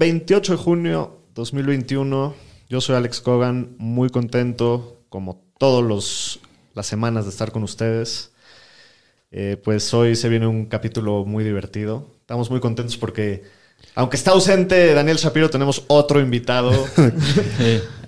28 de junio 2021. Yo soy Alex Cogan, muy contento como todos los las semanas de estar con ustedes. Eh, pues hoy se viene un capítulo muy divertido. Estamos muy contentos porque, aunque está ausente Daniel Shapiro, tenemos otro invitado.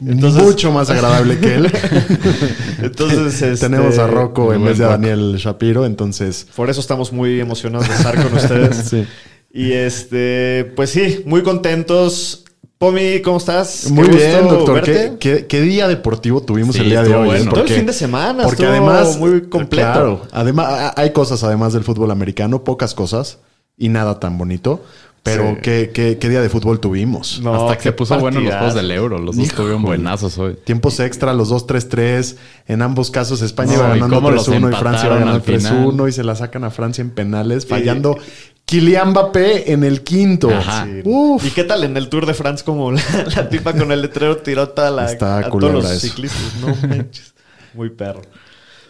Entonces- Mucho más agradable que él. Entonces, este, Tenemos a Rocco en vez de a Daniel Shapiro, entonces. Por eso estamos muy emocionados de estar con ustedes. Sí. Y este, pues sí, muy contentos. Pomi, ¿cómo estás? Qué Muy bien, gusto doctor. ¿Qué, qué- qué día deportivo tuvimos Sí, el día de hoy? bueno. Todo el fin de semana, Porque además. muy completo. Claro, además, hay cosas además del fútbol americano, pocas cosas y nada tan bonito. Pero Sí. ¿qué, qué, qué día de fútbol tuvimos? No, Hasta que qué se puso bueno los juegos del Euro. Los dos Híjole. estuvieron buenazos hoy. Tiempos extra, los 2-3-3. En ambos casos, España No, iba ganando cómo los 3-1 y Francia iba ganando al final. 3-1 y se la sacan a Francia en penales, fallando Kylian Mbappé en el quinto. Ajá. Sí. Uf. ¿Y qué tal en el Tour de France como la, la tipa con el letrero tiró toda la, Está a todos los eso. ciclistas? No manches. Muy perro.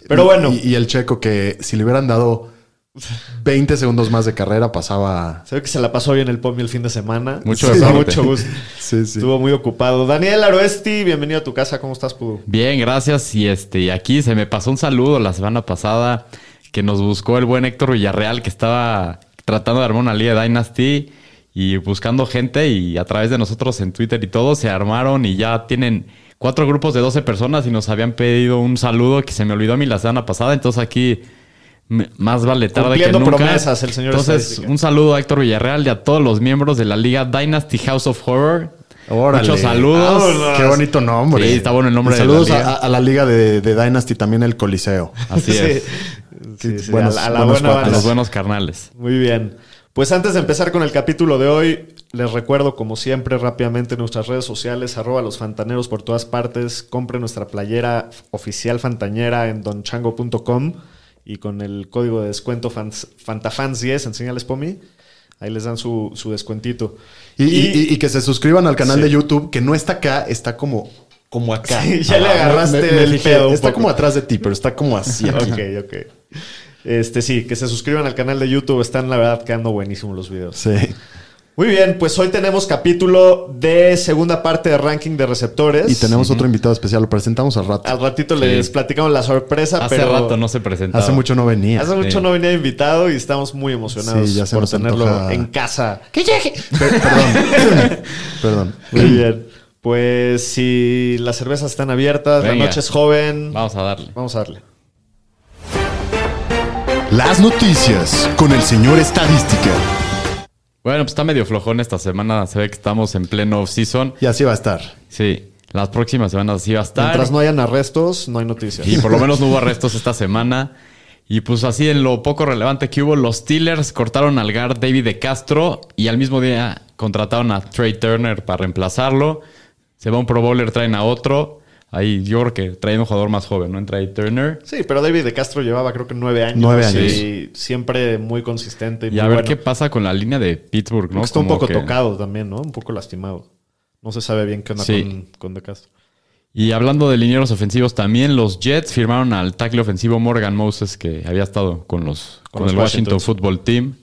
Pero bueno, Y, y el checo que si le hubieran dado 20 segundos más de carrera pasaba. se ve que se la pasó bien el Pomi el fin de semana. Mucho Sí, mucho gusto. Sí, sí. Estuvo muy ocupado. Daniel Aroesti, bienvenido a tu casa. ¿Cómo estás, Pudu? Bien, gracias. Y este, y aquí se me pasó un saludo la semana pasada que nos buscó el buen Héctor Villarreal, que estaba tratando de armar una liga de Dynasty y buscando gente. Y a través de nosotros en Twitter y todo se armaron y ya tienen cuatro grupos de 12 personas y nos habían pedido un saludo que se me olvidó a mí la semana pasada. Entonces aquí más vale tarde Cumpliendo que nunca. promesas, el señor Entonces, un saludo a Héctor Villarreal y a todos los miembros de la liga Dynasty House of Horror. Órale. Muchos saludos. Vámonos. Qué bonito nombre. Sí, está bueno el nombre Y de Saludos la a, liga. a la liga de, de Dynasty, también el Coliseo. Así es. Sí, sí, buenos- a la, a la buena A los buenos carnales. Muy bien. Pues antes de empezar con el capítulo de hoy, les recuerdo, como siempre, rápidamente nuestras redes sociales, arroba los fantaneros por todas partes. Compre nuestra playera oficial fantañera en donchango.com y con el código de descuento fans- FantaFans10, enséñales Pomi. Ahí les dan su, su descuentito. Y, y- y- y que se suscriban al canal Sí. de YouTube, que no está acá, está como, como acá. Sí, ya le agarraste me- me el pedo un Está poco. como atrás de ti, pero está como así. aquí. ok, ok. Este sí, que se suscriban al canal de YouTube. Están, la verdad, quedando buenísimos los videos. Sí. Muy bien, pues hoy tenemos capítulo de segunda parte de ranking de receptores. Y tenemos otro invitado especial, lo presentamos al rato. Al ratito les platicamos la sorpresa, Hace pero rato no se presentaba. Hace mucho no venía. hace mucho Sí. no venía invitado y estamos muy emocionados Sí, ya se por tenerlo antoja. en casa. Per- perdón. perdón. Muy bien. Pues si las cervezas están abiertas, la noche es joven. Vamos a darle. Vamos a darle. Las noticias con el señor Estadística. Bueno, pues está medio flojón esta semana. Se ve que estamos en pleno off-season. Y así va a estar. Sí, las próximas semanas sí va a estar. Mientras no hayan arrestos, no hay noticias. Y por lo menos no hubo arrestos esta semana. Y pues así en lo poco relevante que hubo, los Steelers cortaron al guard David de Castro y al mismo día contrataron a Trey Turner para reemplazarlo. Se va un Pro Bowler, traen a otro. Ahí yo creo que traen un jugador más joven, ¿no? En Trey Turner. Sí, pero David de Castro llevaba creo que nueve años. Nueve años. Y siempre muy consistente. Y, Y muy a ver bueno. qué pasa con la línea de Pittsburgh, ¿no? que Está un poco que- tocado también, ¿no? Un poco lastimado. No se sabe bien qué onda Sí. con, con De Castro. Y hablando de linieros ofensivos también, los Jets firmaron al tackle ofensivo Morgan Moses, que había estado con los Con con, los el Washington. Football Team.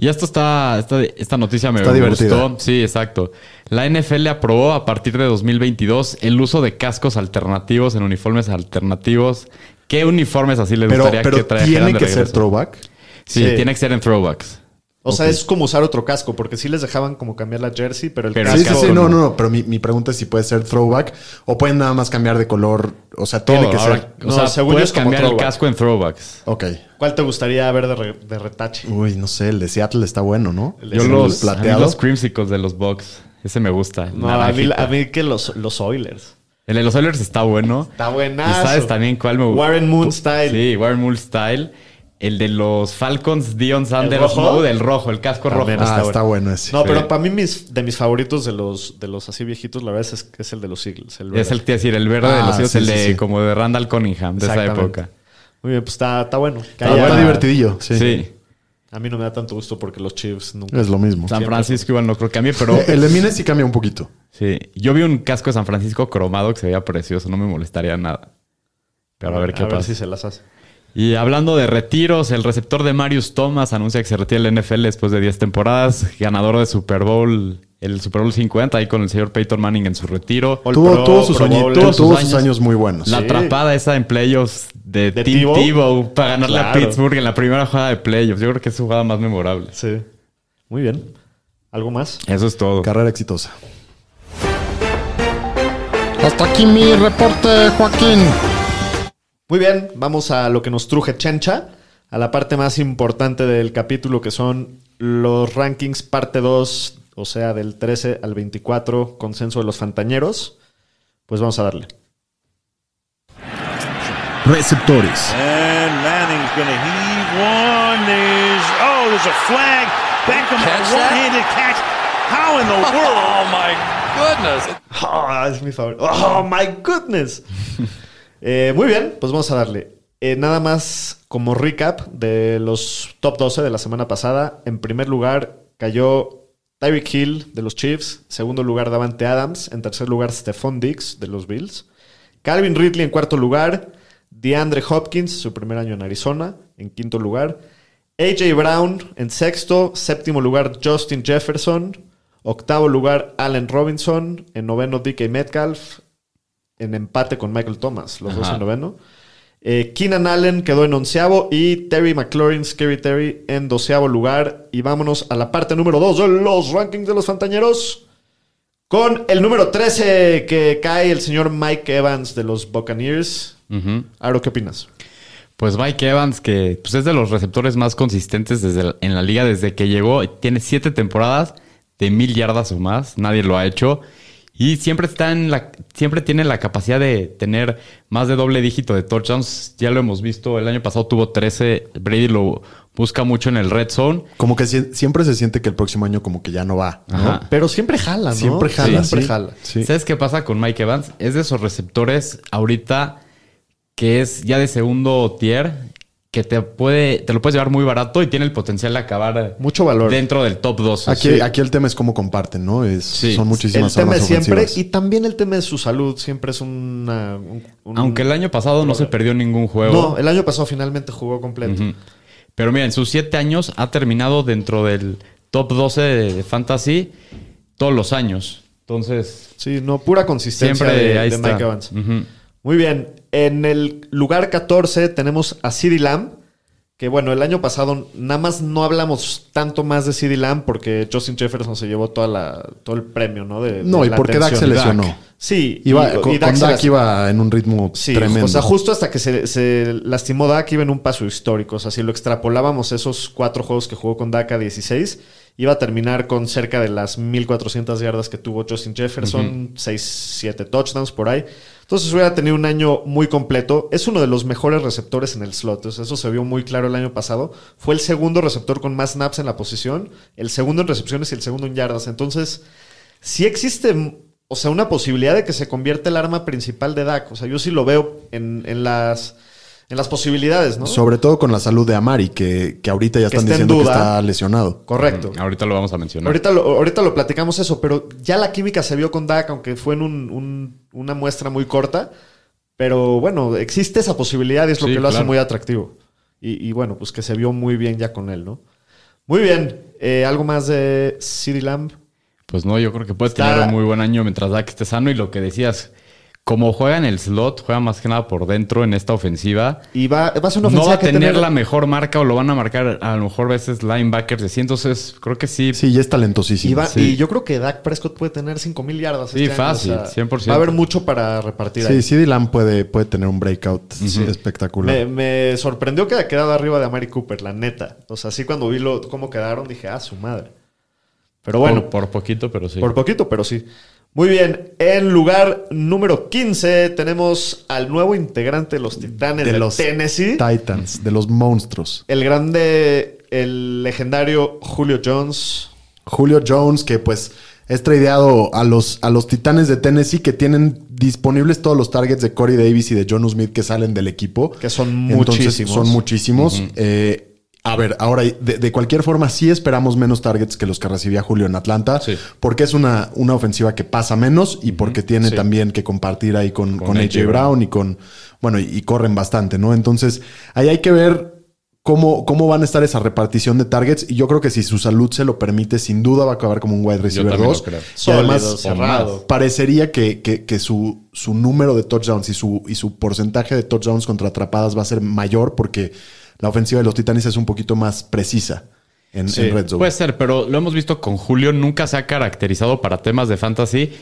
Y esto está, esta, esta noticia me Está divertida. gustó. Sí, exacto. La NFL aprobó a partir de 2022 el uso de cascos alternativos en uniformes alternativos. ¿Qué uniformes así les Pero, gustaría pero que trajeran tiene de que ser regreso? throwback. Sí, Sí. tiene que ser en throwbacks. O sea, es como usar otro casco, porque sí les dejaban como cambiar la jersey, pero el Pero casco... sí, sí, no, no. no. Pero mi, mi pregunta es si puede ser throwback o pueden nada más cambiar de color. O sea, tiene Todo. que Ahora, ser. o No, sea, según puedes es como cambiar el casco en throwbacks. Ok. ¿Cuál te gustaría ver de, re- de retache? Uy, no sé, el de Seattle está bueno, ¿no? El Yo los, mí los creamsicles de los Bucks. Ese me gusta. No, a mí, a mí que los, los Oilers. El de los Oilers está bueno. Está buenazo. ¿Y sabes también cuál me gusta? Warren Moon Style. Sí, Warren Moon Style. El de los Falcons, Dion Sanders, rojo? no, del rojo, el casco rojo. También Ah, está está bueno ese. No, Sí. pero para mí mis, de mis favoritos de los, de los así viejitos, la verdad es, es el de los Eagles. El Es verde. el que decir, el verde de Ah, los Eagles, sí, el sí, de sí. como de Randall Cunningham, de esa época. Muy bien, pues está, está bueno. Que Está, está divertidillo, sí. Sí. A mí no me da tanto gusto porque los Chiefs nunca. Es lo mismo. San Francisco igual no creo que cambie, pero El de Mines sí cambia un poquito. sí. Yo vi un casco de San Francisco cromado que se veía precioso, no me molestaría nada. Pero a ver qué a ver pasa. si se las hace. Y hablando de retiros, el receptor de Marius Thomas anuncia que se retira del NFL después de 10 temporadas, ganador de Super Bowl, el Super Bowl 50, ahí con el señor Peyton Manning en su retiro. Tuvo, Pro, tuvo sus, Pro tuvo Tuvo sus sus años. muy buenos. La Sí. atrapada esa en playoffs de, ¿De Tim Tebow? Tebow para ganarle a. Pittsburgh en la primera jugada de playoffs. Yo creo que es su jugada más memorable. Sí. Muy bien. ¿Algo más? Eso es todo. Carrera exitosa. Hasta aquí mi reporte, Joaquín. Muy bien, vamos a lo que nos truje Chencha, a la parte más importante del capítulo que son los rankings parte 2, o sea, del 13 al 24, consenso de los fantañeros. Pues vamos a darle. Receptores. And Manning's to heave one. There's oh, there's a flag. Beckham one-handed catch. How in the world? Oh my goodness. Ah, es mi favorito. Oh, my goodness. Eh, muy bien, pues vamos a darle. Eh, nada más como recap de los top 12 de la semana pasada. En primer lugar cayó Tyreek Hill de los Chiefs. Segundo lugar Davante Adams. En tercer lugar Stephon Diggs de los Bills. Calvin Ridley en cuarto lugar. DeAndre Hopkins, su primer año en Arizona, en quinto lugar. AJ Brown en sexto. Séptimo lugar Justin Jefferson. Octavo lugar Allen Robinson. En noveno DK Metcalf. En empate con Michael Thomas, los dos en noveno. Eh, Keenan Allen quedó en onceavo y Terry McLaurin, Scary Terry, en doceavo lugar. Y vámonos a la parte número dos de los rankings de los fantañeros. Con el número 13 que cae el señor Mike Evans de los Buccaneers. Ujú. Aro, ¿qué opinas? Pues Mike Evans, que pues, es de los receptores más consistentes desde la- en la liga desde que llegó. Tiene siete temporadas de mil yardas o más. Nadie lo ha hecho. Y siempre está en la, siempre tiene la capacidad de tener más de doble dígito de touchdowns. Ya lo hemos visto. El año pasado tuvo 13. Brady lo busca mucho en el red zone. Como que sie- siempre se siente que el próximo año como que ya no va. ¿no? Pero siempre jala, ¿no? Siempre jala, Siempre sí. jala. Sí. ¿Sabes qué pasa con Mike Evans? Es de esos receptores ahorita que es ya de segundo tier, que te puede, te lo puedes llevar muy barato y tiene el potencial de acabar Mucho valor. dentro del top 2. Aquí, aquí el tema es cómo comparten, ¿no? Es, Sí. Son El muchísimas tema armas es siempre, ofensivas. y también el tema de su salud, siempre es una... un- un- Aunque el año pasado no se perdió ningún juego. No, el año pasado finalmente jugó completo. Pero mira, en sus siete años ha terminado dentro del top 12 de, de Fantasy todos los años. Entonces, Sí, no, pura consistencia siempre de. Mike Evans. Ujú. Muy bien. En el lugar 14 tenemos a CeeDee Lamb. Que bueno, el año pasado nada más no hablamos tanto más de CeeDee Lamb porque Justin Jefferson se llevó toda la, todo el premio, ¿no? De, No, de y porque Dak se lesionó. Sí. Iba, y- con, y con Dak las- iba en un ritmo Sí, tremendo. o sea, justo hasta que se, se lastimó Dak iba en un paso histórico. O sea, si lo extrapolábamos esos cuatro juegos que jugó con Dak a 16, iba a terminar con cerca de las 1400 yardas que tuvo Justin Jefferson, 6, 7 touchdowns por ahí. Entonces hubiera tenido un año muy completo. Es uno de los mejores receptores en el slot. Sea, eso se vio muy claro el año pasado. Fue el segundo receptor con más snaps en la posición, el segundo en recepciones y el segundo en yardas. Entonces, sí existe, o sea, una posibilidad de que se convierta el arma principal de Dak. O sea, yo sí lo veo en, en las, en las posibilidades, ¿no? Sobre todo con la salud de Amari, que, que ahorita ya Que están está en diciendo que está lesionado. Correcto. ahorita lo vamos a mencionar. Ahorita lo, ahorita lo platicamos eso, pero ya la química se vio con Dak, aunque fue en un- un- una muestra muy corta. Pero bueno, existe esa posibilidad y es lo Sí, que lo hace muy atractivo. Y, y bueno, pues que se vio muy bien ya con él, ¿no? Muy bien. Eh, ¿Algo más de CD Lamb? Pues no, yo creo que puede Está- tener un muy buen año mientras Dak esté sano. Y lo que decías, como juega en el slot, juega más que nada por dentro en esta ofensiva. Y va, va a ser una No ofensiva va a que tener tener- la mejor marca o lo van a marcar a lo mejor veces linebackers de 100. Entonces, creo que sí. Sí, ya es talentosísimo. Y, va- Sí. y yo creo que Dak Prescott puede tener 5000 yardas. Sí, este año, fácil, o sea, 100%. Va a haber mucho para repartir ahí. Sí, Lamb puede, puede tener un breakout espectacular. Me, me sorprendió que haya quedado arriba de Amari Cooper, la neta. O sea, sí cuando vi lo, cómo quedaron, dije, ah, su madre. Pero bueno, por, por poquito, pero sí. por poquito, pero sí. Muy bien, en lugar número 15 tenemos al nuevo integrante de los Titanes de, de los Tennessee. Titans, de los monstruos. El grande, el legendario Julio Jones. Julio Jones, que pues es tradeado a los, a los Titanes de Tennessee que tienen disponibles todos los targets de Corey Davis y de John Smith que salen del equipo. Que son Entonces, muchísimos. son muchísimos. Eh, a ver, ahora, de, de cualquier forma, sí esperamos menos targets que los que recibía Julio en Atlanta, Sí. porque es una, una ofensiva que pasa menos y porque tiene Sí. también que compartir ahí con, Con con AJ. Brown y con, bueno, y, y corren bastante, ¿no? Entonces, ahí hay que ver cómo, cómo van a estar esa repartición de targets y yo creo que si su salud se lo permite, sin duda va a acabar como un wide receiver también lo 2. creo. Y además, cerrado. parecería que, que- que su, su número de touchdowns y su, y su porcentaje de touchdowns contra atrapadas va a ser mayor porque la ofensiva de los Titanes es un poquito más precisa en, Sí. en red zone. Puede ser, pero lo hemos visto con Julio. Nunca se ha caracterizado para temas de fantasy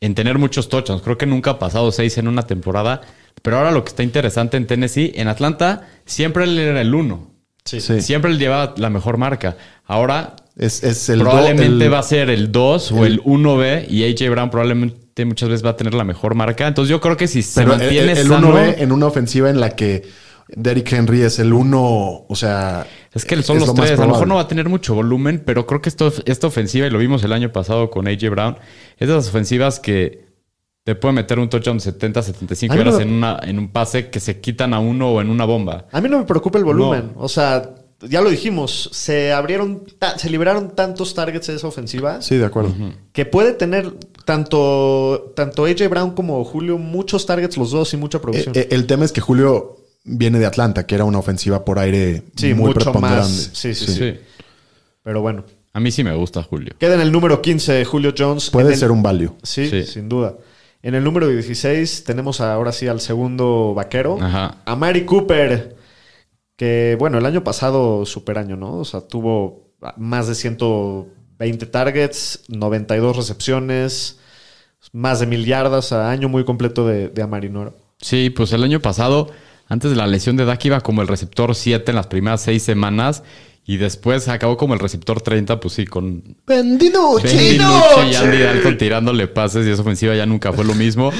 en tener muchos touchdowns. Creo que nunca ha pasado seis en una temporada. Pero ahora lo que está interesante en Tennessee, en Atlanta, siempre él era el uno. Sí. Sí. Siempre él llevaba la mejor marca. Ahora es, es el do- probablemente el- va a ser el 2 o el 1B y AJ Brown probablemente muchas veces va a tener la mejor marca. Entonces yo creo que si se pero el- mantiene el, el sano, 1B en una ofensiva en la que Derrick Henry es el uno, o sea... Es que son es los lo tres. A lo mejor no va a tener mucho volumen, pero creo que esto, esta ofensiva, y lo vimos el año pasado con AJ Brown, es de las ofensivas que te puede meter un touchdown 70, 75 A mí no en, una, en un pase que se quitan a uno o en una bomba. A mí no me preocupa el volumen. O sea, ya lo dijimos, se abrieron, se liberaron tantos targets de esa ofensiva Sí, de acuerdo. que puede tener tanto, tanto AJ Brown como Julio muchos targets los dos y mucha Eh, producción. eh, el tema es que Julio viene de Atlanta, que era una ofensiva por aire sí, muy mucho preponderante. más. Sí, sí, sí, Sí. Pero bueno. A mí sí me gusta Julio. Queda en el número 15 Julio Jones. Puede el- ser un value. Sí, Sí. sin duda. En el número 16 tenemos ahora sí al segundo vaquero, Ajá. a Mari Cooper, que bueno, el año pasado super año, ¿no? O sea, tuvo más de 120 targets, 92 recepciones, más de mil yardas, a año muy completo de, de Amari, ¿no? Sí, pues el año pasado, antes de la lesión de Dak, iba como el receptor 7 en las primeras 6 semanas. Y después acabó como el receptor 30, pues sí, con ¡Vendido! Ben DiNucci y Andy Dalton tirándole pases y esa ofensiva ya nunca fue lo mismo.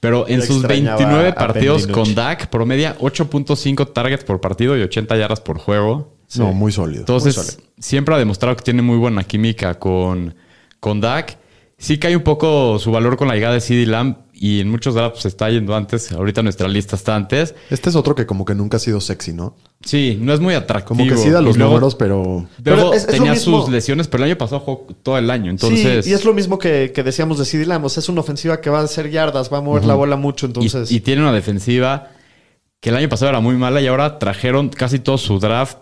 Pero en Yo sus extrañaba 29 a Ben partidos con Dak, promedia 8.5 targets por partido y 80 yardas por juego. No, muy sólido. Entonces, muy sólido. siempre ha demostrado que tiene muy buena química con, con Dak. Sí cae un poco su valor con la llegada de CD Lamb y en muchos drafts se está yendo antes. Ahorita nuestra lista está antes. Este es otro que como que nunca ha sido sexy, ¿no? Sí, no es muy atractivo. Como que sí da los luego- números, pero... Pero es- es tenía sus lesiones, pero el año pasado jugó todo el año. Entonces, sí, y es lo mismo que, que decíamos de CD sea, es una ofensiva que va a hacer yardas, va a mover la bola mucho, Y- entonces... y, tiene una defensiva que el año pasado era muy mala y ahora trajeron casi todo su draft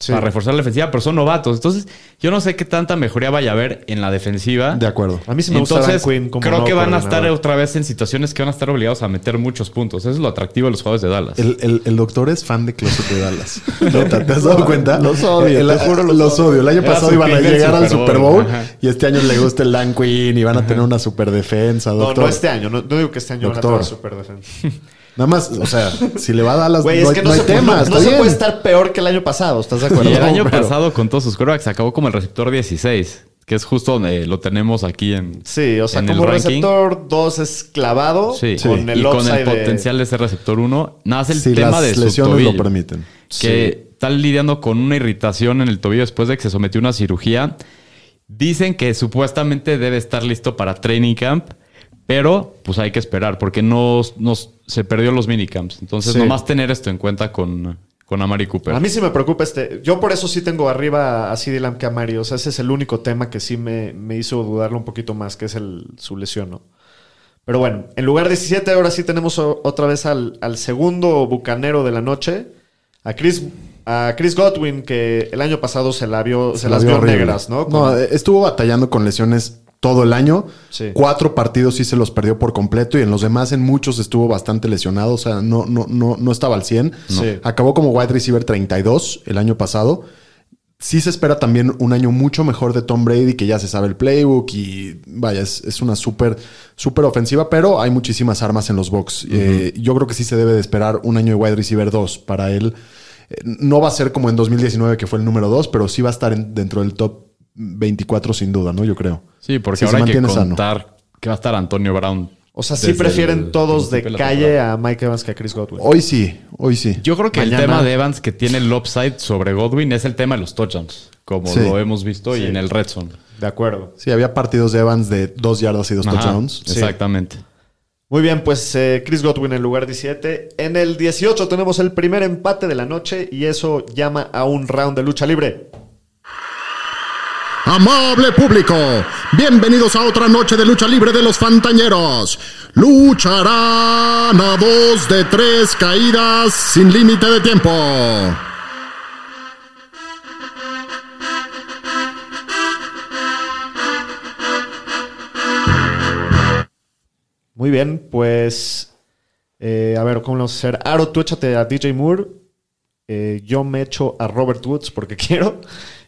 Sí. para reforzar la defensiva, pero son novatos. Entonces, yo no sé qué tanta mejoría vaya a haber en la defensiva. De acuerdo. a mí sí me gusta Entonces, Dan Quinn como creo que van a estar otra vez en situaciones que van a estar obligados a meter muchos puntos. Eso es lo atractivo de los jugadores de Dallas. El, el- el doctor es fan de Closet de Dallas. ¿Te has dado cuenta? Los odio, El- te juro, los los odio. El año Era pasado iban a llegar al Super Super Bowl. Ajá. y este año le gusta el Dan Quinn y van a tener una super defensa, No, doctor. no este año. No, no digo que este año Doctor. van a tener super defensa. Nada más, o sea, si le va a Dallas, Güey, no, es que no no, hay se, tema. no- se bien. puede estar peor que el año pasado, ¿estás de acuerdo? y el año Pero- pasado, con todos sus quarterbacks, acabó como el receptor 16, que es justo donde lo tenemos aquí en. Sí, o sea, en como receptor 2 es clavado Sí, con el y con el de- potencial de ser receptor 1. Nada más el Si tema las de su lesiones lo permiten. Que está lidiando con una irritación en el tobillo después de que se sometió a una cirugía. Dicen que supuestamente debe estar listo para training camp, pero pues hay que esperar porque no, no- se perdió los minicamps. Entonces, Sí. nomás tener esto en cuenta con, con Amari Cooper. A mí sí me preocupa este. Yo por eso sí tengo arriba a CD Lamb que a Mario. O sea, ese es el único tema que sí me, me hizo dudarlo un poquito más, que es el, su lesión, ¿no? Pero bueno, en lugar 17, ahora sí tenemos otra vez al, al segundo bucanero de la noche, a Chris, a Chris Godwin, que el año pasado se, la vio, se, la las vio vio negras, ¿no? No, Con- estuvo batallando con lesiones todo el año. Sí. Cuatro partidos sí se los perdió por completo y en los demás en muchos estuvo bastante lesionado. O sea, no, no, no, no estaba al 100. Sí. Acabó como wide receiver 32 el año pasado. Sí se espera también un año mucho mejor de Tom Brady, que ya se sabe el playbook y vaya, es, es una súper, súper ofensiva, pero hay muchísimas armas en los box. Eh, yo creo que sí se debe de esperar un año de wide receiver 2 para él. Eh, no va a ser como en 2019, que fue el número 2, pero sí va a estar en- dentro del top 24 sin duda, ¿no? Yo creo. Sí, porque Si ahora hay que mantiene sano. contar que va a estar Antonio Brown. O sea, sí prefieren el todos de calle a Mike Evans que a Chris Godwin. Hoy sí, hoy sí. Yo creo que Mañana- el tema de Evans que tiene el upside sobre Godwin es el tema de los touchdowns, como Sí. lo hemos visto y en el red zone. De acuerdo. Sí, había partidos de Evans de dos yardas y dos Ajá, touchdowns. Exactamente. Muy bien, pues eh, Chris Godwin en lugar 17. En el 18 tenemos el primer empate de la noche y eso llama a un round de lucha libre. Amable público, bienvenidos a otra noche de lucha libre de los Fantañeros. Lucharán a dos de tres caídas sin límite de tiempo. Muy bien, pues. eh, a ver, ¿cómo lo vamos a hacer? Aro, tú échate a DJ Moore. Eh, yo me echo a Robert Woods porque quiero.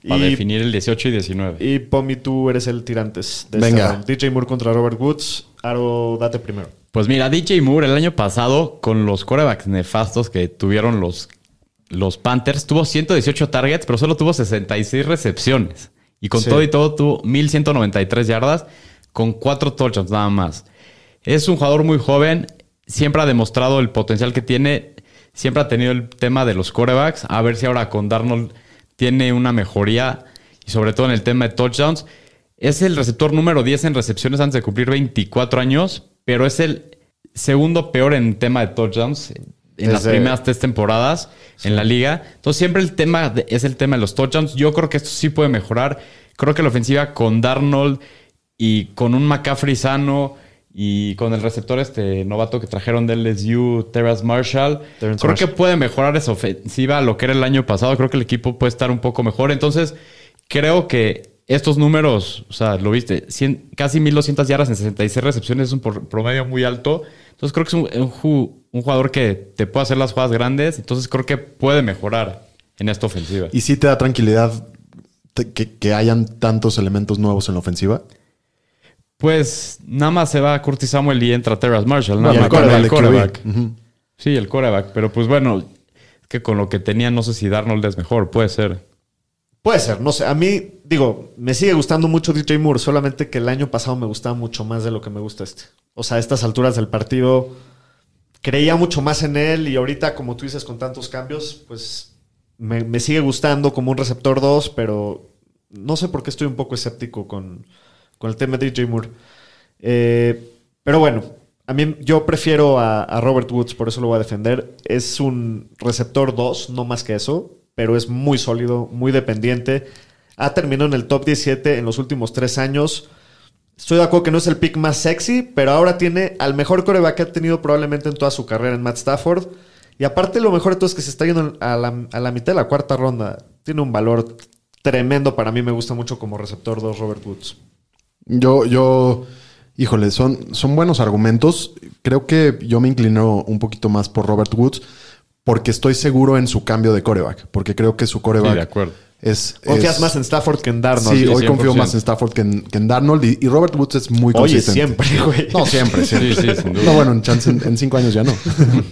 Para Y, definir el 18 y 19. y Pomi, tú eres el tirantes de Venga. DJ Moore contra Robert Woods. Aro, date primero. Pues mira, DJ Moore el año pasado, con los corebacks nefastos que tuvieron los, los Panthers, tuvo 118 targets, pero solo tuvo 66 recepciones. Y con Sí. todo y todo tuvo 1193 yardas, con 4 touchdowns nada más. Es un jugador muy joven, siempre ha demostrado el potencial que tiene, siempre ha tenido el tema de los corebacks. A ver si ahora con Darnold tiene una mejoría, y sobre todo en el tema de touchdowns. Es el receptor número 10 en recepciones antes de cumplir 24 años, pero es el segundo peor en tema de touchdowns en las primeras tres temporadas en la liga. Entonces siempre el tema de- es el tema de los touchdowns. Yo creo que esto sí puede mejorar. Creo que la ofensiva con Darnold y con un McCaffrey sano y con el receptor este novato que trajeron del LSU, Terrace Marshall, Terrence creo Marshall. que puede mejorar esa ofensiva a lo que era el año pasado. Creo que el equipo puede estar un poco mejor. Entonces, creo que estos números, o sea, lo viste, 100 casi 1200 yardas en 66 recepciones es un promedio muy alto. Entonces, creo que es un, un ju- un jugador que te puede hacer las jugadas grandes. Entonces, creo que puede mejorar en esta ofensiva. Y sí te da tranquilidad que hayan tantos elementos nuevos en la ofensiva. Pues nada más se va Curtis Samuel y entra Terrace Marshall. Nada Y el más. Ujú. Sí, el quarterback. Pero pues bueno, es que con lo que tenía, no sé si Darnold es mejor. Puede ser. Puede ser, no sé. A mí, digo, me sigue gustando mucho DJ Moore, solamente que el año pasado me gustaba mucho más de lo que me gusta este. O sea, a estas alturas del partido creía mucho más en él y ahorita, como tú dices, con tantos cambios, pues me, me sigue gustando como un receptor 2, pero no sé por qué estoy un poco escéptico con, con el tema de DJ Moore. Eh, pero bueno, a mí yo prefiero a, Robert Woods, por eso lo voy a defender. Es un receptor 2, no más que eso, pero es muy sólido, muy dependiente. Ha terminado en el top 17 en los últimos tres años. Estoy de acuerdo que no es el pick más sexy, pero ahora tiene al mejor coreback que ha tenido probablemente en toda su carrera en Matt Stafford. Y aparte lo mejor de todo es que se está yendo a la, a la mitad de la cuarta ronda. Tiene un valor tremendo para mí. Me gusta mucho como receptor 2 Robert Woods. Yo, yo, híjole, son, son buenos argumentos. Creo que yo me inclino un poquito más por Robert Woods porque estoy seguro en su cambio de coreback. Porque creo que su coreback Sí, de acuerdo. es... Confías es- más en Stafford que en Darnold. Sí, sí, hoy confío 100%. más en Stafford que en, que en Darnold. Y, y Robert Woods es muy Oye, consistente. siempre, güey. No, siempre, siempre. Sí, sí, sin duda. No, bueno, en, chance en, en cinco años ya no.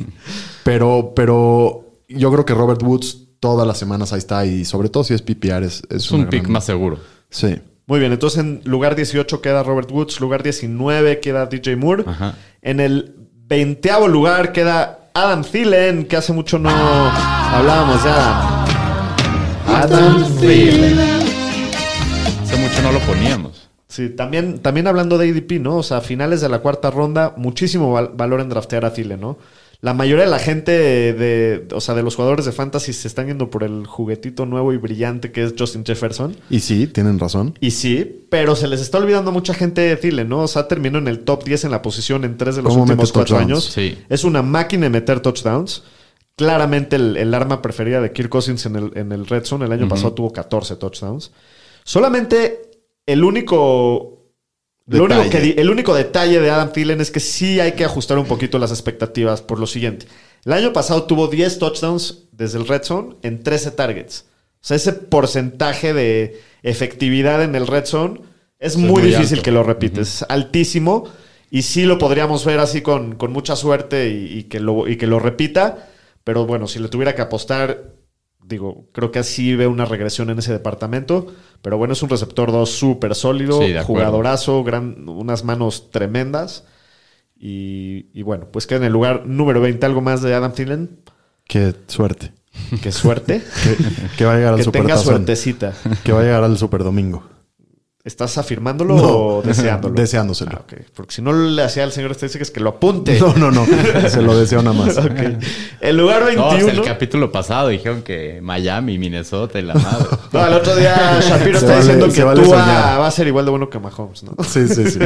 pero, pero yo creo que Robert Woods todas las semanas ahí está. Y sobre todo si es PPR, es, es Es un pick gran- más seguro. Sí. Muy bien, entonces en lugar 18 queda Robert Woods, lugar 19 queda DJ Moore. Ajá. En el veinteavo lugar queda Adam Thielen, que hace mucho no hablábamos de Adam. Adam Thielen. Hace mucho no lo poníamos. Sí, también, también hablando de ADP, ¿no? O sea, finales de la cuarta ronda, muchísimo val- valor en draftear a Thielen, ¿no? La mayoría de la gente de, o sea, de los jugadores de fantasy se están yendo por el juguetito nuevo y brillante que es Justin Jefferson. Y sí, tienen razón. Y sí, pero se les está olvidando a mucha gente de Thielen, ¿no? O sea, terminó en el top 10 en la posición en tres de los ¿Cómo últimos cuatro touchdowns? años. Sí. Es una máquina de meter touchdowns. Claramente el, el arma preferida de Kirk Cousins en el, en el Red Zone. El año pasado tuvo 14 touchdowns. Solamente el único... Lo Detalle. único que di- el único detalle de Adam Thielen es que sí hay que ajustar un poquito las expectativas por lo siguiente. El año pasado tuvo 10 touchdowns desde el Red Zone en 13 targets. O sea, ese porcentaje de efectividad en el Red Zone es muy, muy difícil alto. que lo repites. Es altísimo. Y sí lo podríamos ver así con, con mucha suerte y, y que lo, y que lo repita. Pero bueno, si le tuviera que apostar, digo, creo que así ve una regresión en ese departamento. Pero bueno, es un receptor 2 súper sólido, Sí, jugadorazo, gran, unas manos tremendas. Y, y bueno, pues queda en el lugar número 20. ¿Algo más de Adam Thielen? Qué suerte. Qué suerte. Que, que va a llegar al que tenga suertecita. Que va a llegar al Super Domingo. ¿Estás afirmándolo No. o deseándolo? Deseándoselo. Ah, ok. Porque si no le hacía al señor estadísticas que lo apunte. No, no, no. Se lo deseo nada más. Ok. El lugar No, 21. o sea, el capítulo pasado dijeron que Miami, Minnesota y la madre. No, el otro día Shapiro Se está vale- diciendo que vale soñar. va a ser igual de bueno que Mahomes, ¿no? Sí, sí, sí.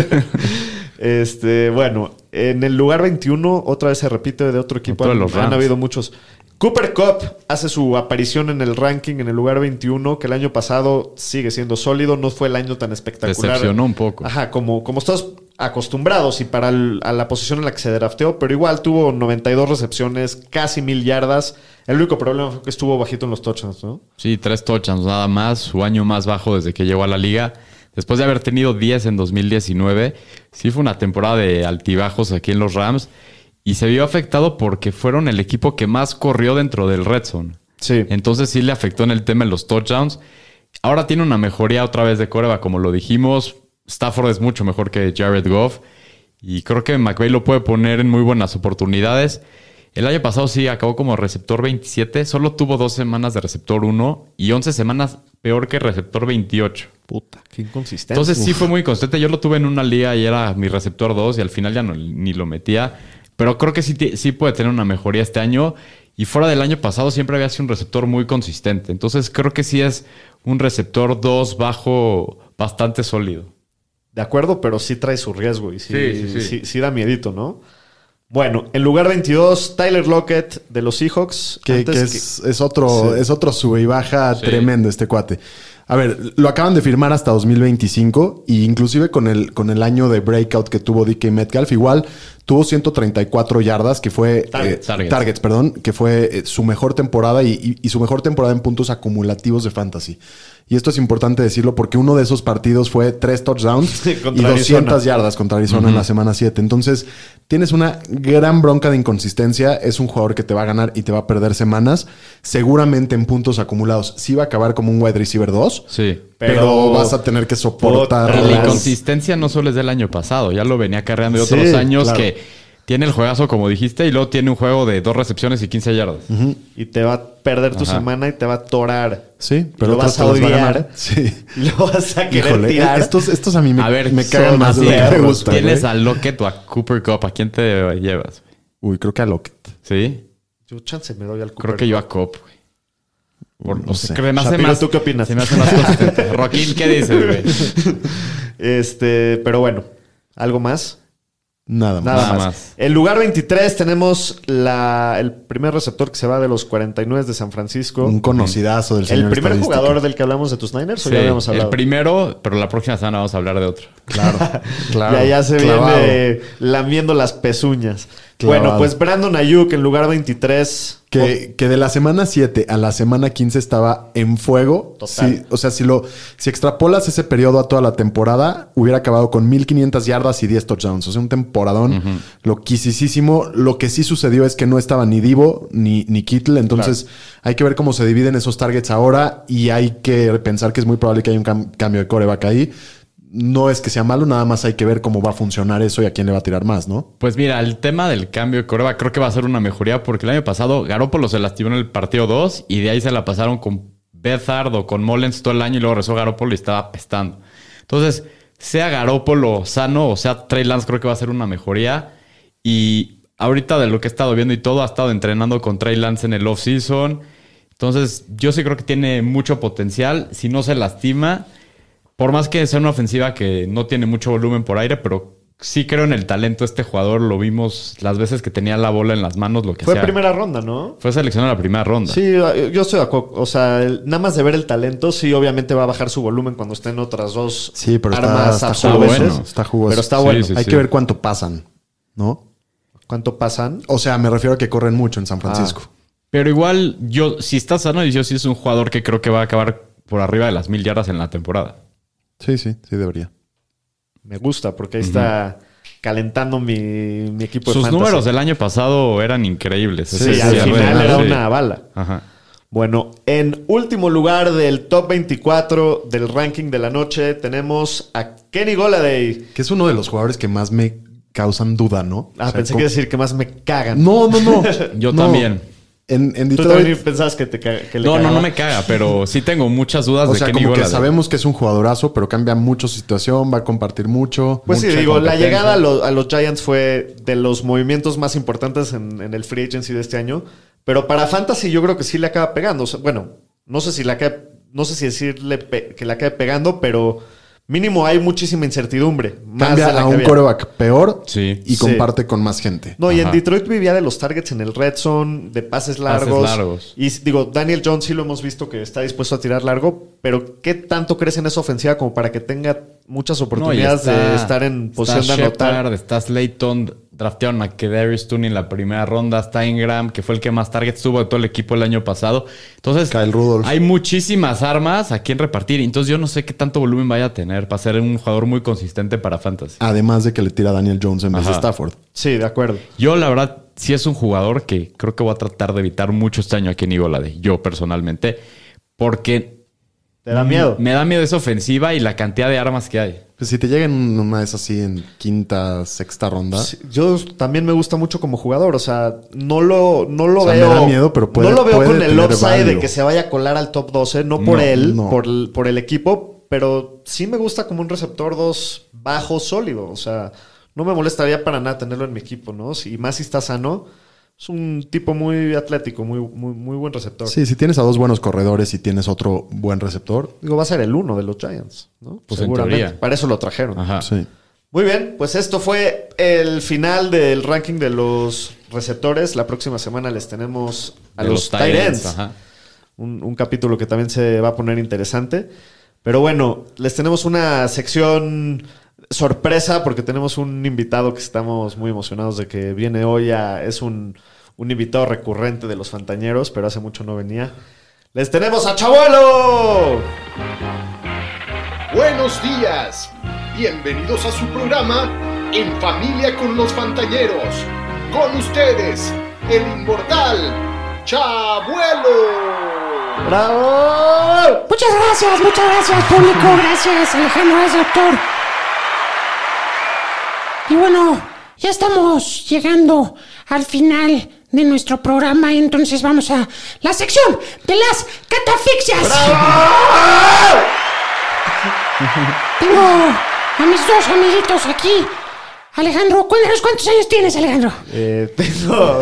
Este, bueno, en el lugar 21, otra vez se repite de otro equipo. Otro de Han, los han Rams. habido muchos. Cooper Cup hace su aparición en el ranking en el lugar 21, que el año pasado sigue siendo sólido. No fue el año tan espectacular. Decepcionó un poco. Ajá, como, como estamos acostumbrados y para el- a la posición en la que se drafteó, pero igual tuvo 92 recepciones, casi mil yardas. El único problema fue que estuvo bajito en los touchdowns, ¿no? Sí, tres touchdowns nada más, su año más bajo desde que llegó a la liga. Después de haber tenido 10 en 2019, sí fue una temporada de altibajos aquí en los Rams y se vio afectado porque fueron el equipo que más corrió dentro del red zone. Sí. Entonces sí le afectó en el tema de los touchdowns. Ahora tiene una mejoría otra vez de Coreba, como lo dijimos. Stafford es mucho mejor que Jared Goff. Y creo que McVay lo puede poner en muy buenas oportunidades. El año pasado sí acabó como receptor 27. Solo tuvo dos semanas de receptor 1 y 11 semanas peor que receptor 28. Puta, qué inconsistente. Entonces sí fue muy constante. Yo lo tuve en una liga y era mi receptor 2 y al final ya no, ni lo metía. Pero creo que sí, sí puede tener una mejoría este año. Y fuera del año pasado siempre había sido un receptor muy consistente. Entonces creo que sí es un receptor 2 bajo bastante sólido. De acuerdo, pero sí trae su riesgo y sí, Sí, sí, sí. sí- sí da miedito, ¿no? Bueno, en lugar 22, Tyler Lockett de los Seahawks. Que, Antes que que- es, es otro, Sí. es otro sube y baja Sí. tremendo este cuate. A ver, lo acaban de firmar hasta 2025 y inclusive con el, con el año de breakout que tuvo DK Metcalf, igual tuvo 134 yardas, que fue... Targets. eh, Targets. perdón, que fue eh, su mejor temporada y, y- y su mejor temporada en puntos acumulativos de fantasy. Y esto es importante decirlo porque uno de esos partidos fue tres touchdowns Sí, y contra 200 Arizona. yardas contra Arizona en la semana 7. Entonces, tienes una gran bronca de inconsistencia. Es un jugador que te va a ganar y te va a perder semanas. Seguramente en puntos acumulados sí va a acabar como un wide receiver 2. Sí. Pero, Pero- vas a tener que soportar. La inconsistencia no solo es del año pasado, ya lo venía cargando de Sí, otros años claro. que tiene el juegazo, como dijiste, y luego tiene un juego de dos recepciones y 15 yardas. y te va a perder tu Ajá. semana y te va a torar. Sí, Y pero lo vas a odiar. Sí. Y lo vas a querer Híjole, tirar. estos, estos a mí me, A ver, me cagan más de lo que me gusta. ¿Tienes güey. a Lockett o a Cooper Cup? ¿A quién te llevas? Uy, creo que a Lockett. ¿Sí? Yo chance me doy al Creo Cooper que yo a Cop, güey. Por- No sé. me hace Shapiro, más- ¿tú qué opinas? Se me hace más consistente. Joaquín, ¿qué dices, güey? Este, pero bueno, ¿algo más? Nada más. Nada, Nada más. más. En lugar 23 tenemos la, el primer receptor que se va de los 49 de San Francisco. Un conocidazo del señor ¿El primer jugador del que hablamos de tus Niners o Sí, ya habíamos el hablado? primero, pero la próxima semana vamos a hablar de otro. Claro, claro. ya, ya se Clavado. viene lamiendo las pezuñas. Clavado. Bueno, pues Brandon Ayuk en lugar 23. Que, que de la semana 7 a la semana 15 estaba en fuego. Total. Sí, o sea, si lo si extrapolas ese periodo a toda la temporada, hubiera acabado con 1500 yardas y 10 touchdowns. O sea, un temporadón loquisísimo. Lo que sí sucedió es que no estaba ni Divo ni, ni Kittle. Entonces, hay que ver cómo se dividen esos targets ahora y hay que pensar que es muy probable que haya un cam- cambio de coreback ahí. No es que sea malo, nada más hay que ver cómo va a funcionar eso y a quién le va a tirar más, ¿no? Pues mira, el tema del cambio de coreba creo que va a ser una mejoría porque el año pasado Garópolo se lastimó en el partido 2 y de ahí se la pasaron con Bethard o con Mullens todo el año y luego regresó Garópolo y estaba apestando. Entonces, sea Garópolo sano o sea Trey Lance, creo que va a ser una mejoría. Y ahorita de lo que he estado viendo y todo, ha estado entrenando con Trey Lance en el off-season. Entonces, yo sí creo que tiene mucho potencial. Si no se lastima, por más que sea una ofensiva que no tiene mucho volumen por aire, pero sí creo en el talento de este jugador. Lo vimos las veces que tenía la bola en las manos, lo que Fue sea. primera ronda, ¿no? Fue seleccionado en la primera ronda. Sí, yo estoy de acuerdo. O sea, el- nada más de ver el talento, sí, obviamente va a bajar su volumen cuando estén otras dos Sí, pero está- armas está bueno. Está jugoso. Pero está bueno. sí, hay sí. que ver cuánto pasan, ¿no? ¿Cuánto pasan? O sea, me refiero a que corren mucho en San Francisco. Pero igual, yo, si está sano, yo sí es un jugador que creo que va a acabar por arriba de las mil yardas en la temporada. Sí, sí, sí debería. Me gusta porque ahí está calentando mi, mi equipo de Sus fantasy. números del año pasado eran increíbles. Sí, al final era sí. una bala. Ajá. Bueno, en último lugar del top 24 del ranking de la noche tenemos a Kenny Goladay. Que es uno de los jugadores que más me causan duda, ¿no? Ah, O sea, pensé como- que decir que más me cagan. No, no, no. Yo No. también. En, en Tú Detroit. también pensabas que, te que le No, no, cagaba? no me caga, pero sí tengo muchas dudas O de sea, como que sabemos que es un jugadorazo, pero cambia mucho su situación, va a compartir mucho. Pues sí, digo, la llegada a, lo- a los Giants fue de los movimientos más importantes en, en el free agency de este año. Pero para Fantasy yo creo que sí le acaba pegando. O sea, bueno, no sé si la acaba- no sé si decirle que la acabe pegando, pero mínimo hay muchísima incertidumbre. Más Cambia de la a que un había. coreback peor Sí. y Sí. comparte con más gente. No, y en Ajá. Detroit vivía de los targets en el red zone, de pases largos. largos. Y digo, Daniel Jones sí lo hemos visto que está dispuesto a tirar largo, pero ¿qué tanto crees en esa ofensiva como para que tenga muchas No, oportunidades de estar en posición está de anotar? Shepard, está Slayton, draftearon a Kedarius Tooney en la primera ronda, está Ingram, que fue el que más targets tuvo de todo el equipo el año pasado. Entonces, Kyle Rudolph. hay muchísimas armas a quien repartir. Entonces, yo no sé qué tanto volumen vaya a tener para ser un jugador muy consistente para Fantasy. Además de que le tira a Daniel Jones en vez de Ajá. Stafford. Sí, de acuerdo. Yo, la verdad, sí es un jugador que creo que voy a tratar de evitar mucho este año aquí en Igolade, yo personalmente, porque Te da miedo. me da miedo esa ofensiva y la cantidad de armas que hay. Pues si te llega en una vez así en quinta, sexta ronda, Sí, Yo también me gusta mucho como jugador, o sea, no lo, no lo O sea, veo. me da miedo, pero puede- no lo veo puede con el upside de que se vaya a colar al top 12, no por No, él, no. Por, el, por el equipo, pero sí me gusta como un receptor 2 bajo, sólido. O sea, no me molestaría para nada tenerlo en mi equipo, ¿no? Si, más si está sano, es un tipo muy atlético, muy, muy, muy buen receptor. sí, si tienes a dos buenos corredores y tienes otro buen receptor, Digo, va a ser el uno de los Giants, ¿no? Pues en teoría. Para eso lo trajeron. Ajá. sí. Muy bien, pues esto fue el final del ranking de los receptores. La próxima semana les tenemos a De los, ends. ajá. Un, un capítulo que también se va a poner interesante. Pero bueno, les tenemos una sección sorpresa porque tenemos un invitado que estamos muy emocionados de que viene hoy. a- es un, un invitado recurrente de los Fantañeros, pero hace mucho no venía. Les tenemos a Chabuelo. Buenos días. Bienvenidos a su programa En Familia con los Fantañeros. Con ustedes, el inmortal Chabuelo. ¡Bravo! Muchas gracias, muchas gracias, público. Gracias, Alejandro, gracias, doctor. Y bueno, ya estamos llegando al final de nuestro programa, entonces vamos a la sección de las catafixias. Tengo a mis dos amiguitos aquí. Alejandro, cuéntanos cuántos años tienes, Alejandro. Eh, tengo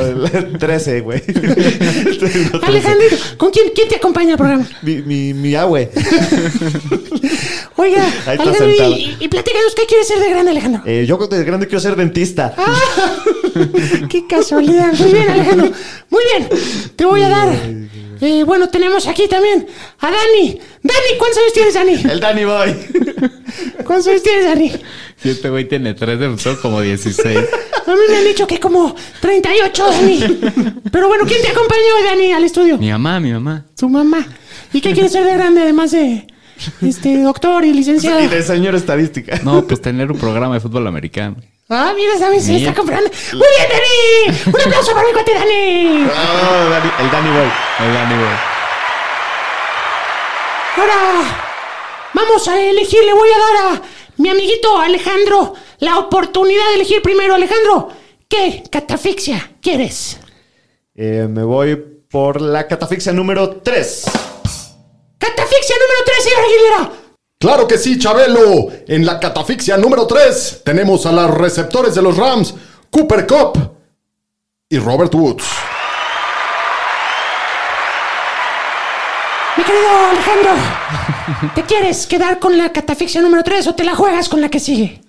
13, güey. Tengo 13. Alejandro, ¿con quién, quién te acompaña al programa? Mi, mi, mi abue. Oiga, Alejandro, y, y platícanos qué quieres ser de grande, Alejandro. Eh, yo de grande quiero ser dentista. Qué casualidad. Muy bien, Alejandro. Muy bien. Te voy a dar. Eh, bueno, tenemos aquí también a Dani. Dani, ¿cuántos años tienes, Dani? El Danny Boy. ¿Cuántos años tienes, Dani? Si este güey tiene tres, debutó como 16. A mí me han dicho que como 38, Dani. Pero bueno, ¿quién te acompañó, Dani, al estudio? mi mamá, mi mamá. Tu mamá. ¿Y qué quieres ser de grande, además de este doctor y licenciado? Y de señor estadística. No, pues tener un programa de fútbol americano. Ah, mira, Dani se está comprando. Muy bien, Dani. Un aplauso para mi cuate, Dani. Ah, Dani- el Danny Boy. El Danny Boy. Ahora vamos a elegir, le voy a dar a mi amiguito Alejandro la oportunidad de elegir primero. Alejandro, ¿qué catafixia quieres? Eh, me voy por la catafixia número 3. Catafixia número 3, señor Aguilera. Claro que sí, Chabelo. En la catafixia número 3 tenemos a los receptores de los Rams, Cooper Cup y Robert Woods. Mi querido Alejandro, ¿te quieres quedar con la catafixia número 3 o te la juegas con la que sigue?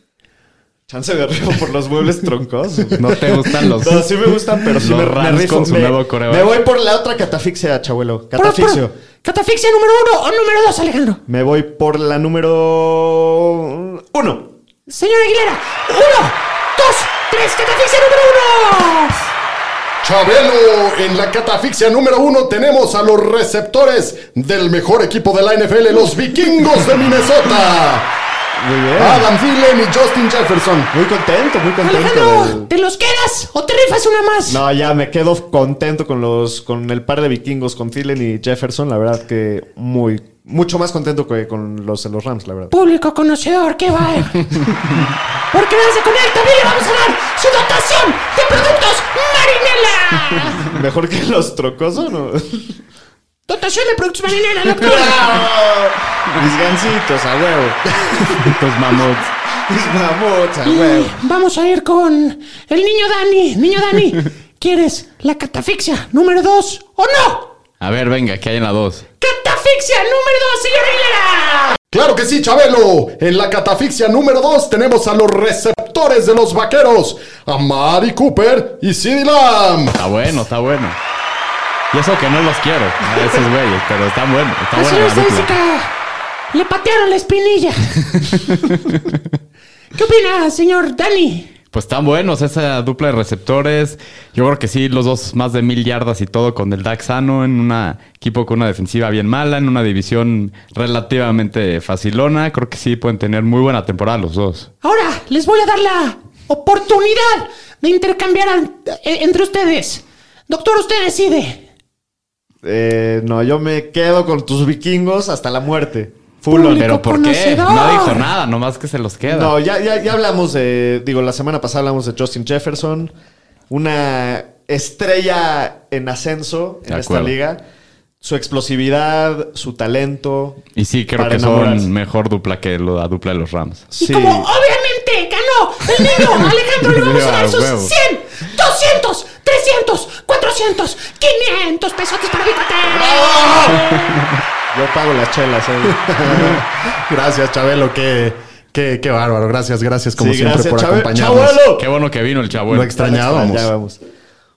Chance de arriba por los muebles troncosos. ¿No te gustan los.? No, sí me gustan, pero sí Los me, me Rams rifo. con su me, nuevo coreback. me voy por la otra catafixia, chabuelo. Por- por- Catafixio. ¿Catafixia número 1 o número 2, Alejandro? Me voy por la número 1. Señor Aguilera, 1, 2, 3, catafixia número 1. Chabelo, en la catafixia número 1 tenemos a los receptores del mejor equipo de la NFL, los vikingos de Minnesota. Muy bien. Adam Thielen y Justin Jefferson. Muy contento, muy contento. Alejandro, ¿te los quedas o te rifas una más? No, ya me quedo contento con los con el par de vikingos, con Thielen y Jefferson. La verdad que muy, mucho más contento que con los de los Rams, la verdad. Público conocedor, qué va. Porque gracias con él también le vamos a dar su dotación de productos Marinela. Mejor que los trocosos, ¿no? Dotación de productos Marinela, doctor. Mis gancitos, a huevo. Los mamuts. Mis mamuts, a huevo. Vamos a ir con el niño Dani. Niño Dani, ¿quieres la catafixia número 2 o no? A ver, venga, ¿qué hay en la 2? Catafixia número 2, señor Aguilera. Claro que sí, Chabelo. En la catafixia número 2 tenemos a los receptores de los vaqueros, a Mari Cooper y CeeDee Lamb. Está bueno, está bueno. Y eso que no los quiero, a esos güeyes, pero están buenos. Está buena la dupla. le patearon la espinilla. ¿Qué opina, señor Dani? Pues están buenos esa dupla de receptores. Yo creo que sí, los dos más de mil yardas y todo con el Dax sano en un equipo con una defensiva bien mala, en una división relativamente facilona. Creo que sí pueden tener muy buena temporada los dos. Ahora les voy a dar la oportunidad de intercambiar eh, entre ustedes. Doctor, usted decide. Eh, no, yo me quedo con tus vikingos hasta la muerte. Full on. Público Pero ¿por qué? conocedor. No dijo nada, nomás que se los queda. No, ya, ya, ya hablamos de. Digo, la semana pasada hablamos de Justin Jefferson. Una estrella en ascenso en De esta acuerdo. liga. Su explosividad, su talento. y sí, creo para que enamorarse. son mejor dupla que la dupla de los Rams. Y como obviamente ganó el niño Alejandro, le vamos a dar sus huevo. 100, 200, 300, 400, 500 pesotes para mi cuate. Yo pago las chelas. eh. Gracias, Chabelo. Qué, qué, qué bárbaro. Gracias, gracias como Sí, siempre gracias, por acompañarnos. Chabuelo. Qué bueno que vino el chavo. Lo extrañábamos. Ya vamos.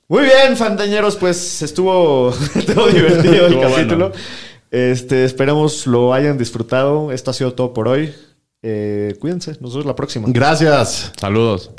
Muy bien, fantañeros, pues estuvo, estuvo divertido el Estuvo capítulo. bueno. Este, esperemos lo hayan disfrutado. Esto ha sido todo por hoy. Eh, cuídense, nos vemos la próxima. Gracias. Saludos.